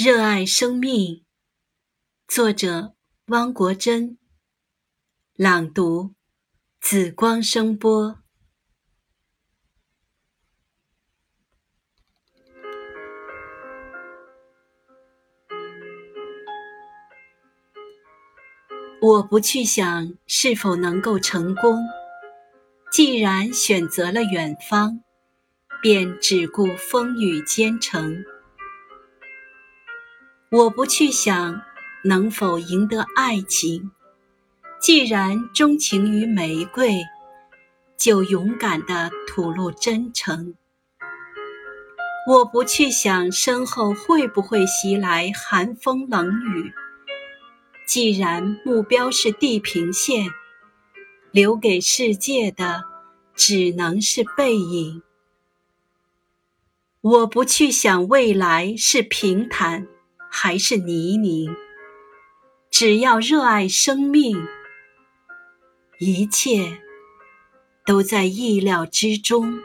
热爱生命。作者：汪国真。朗读：紫光声波。我不去想是否能够成功，既然选择了远方，便只顾风雨兼程。我不去想能否赢得爱情，既然钟情于玫瑰，就勇敢地吐露真诚。我不去想身后会不会袭来寒风冷雨，既然目标是地平线，留给世界的只能是背影。我不去想未来是平坦。还是泥泞，只要热爱生命，一切都在意料之中。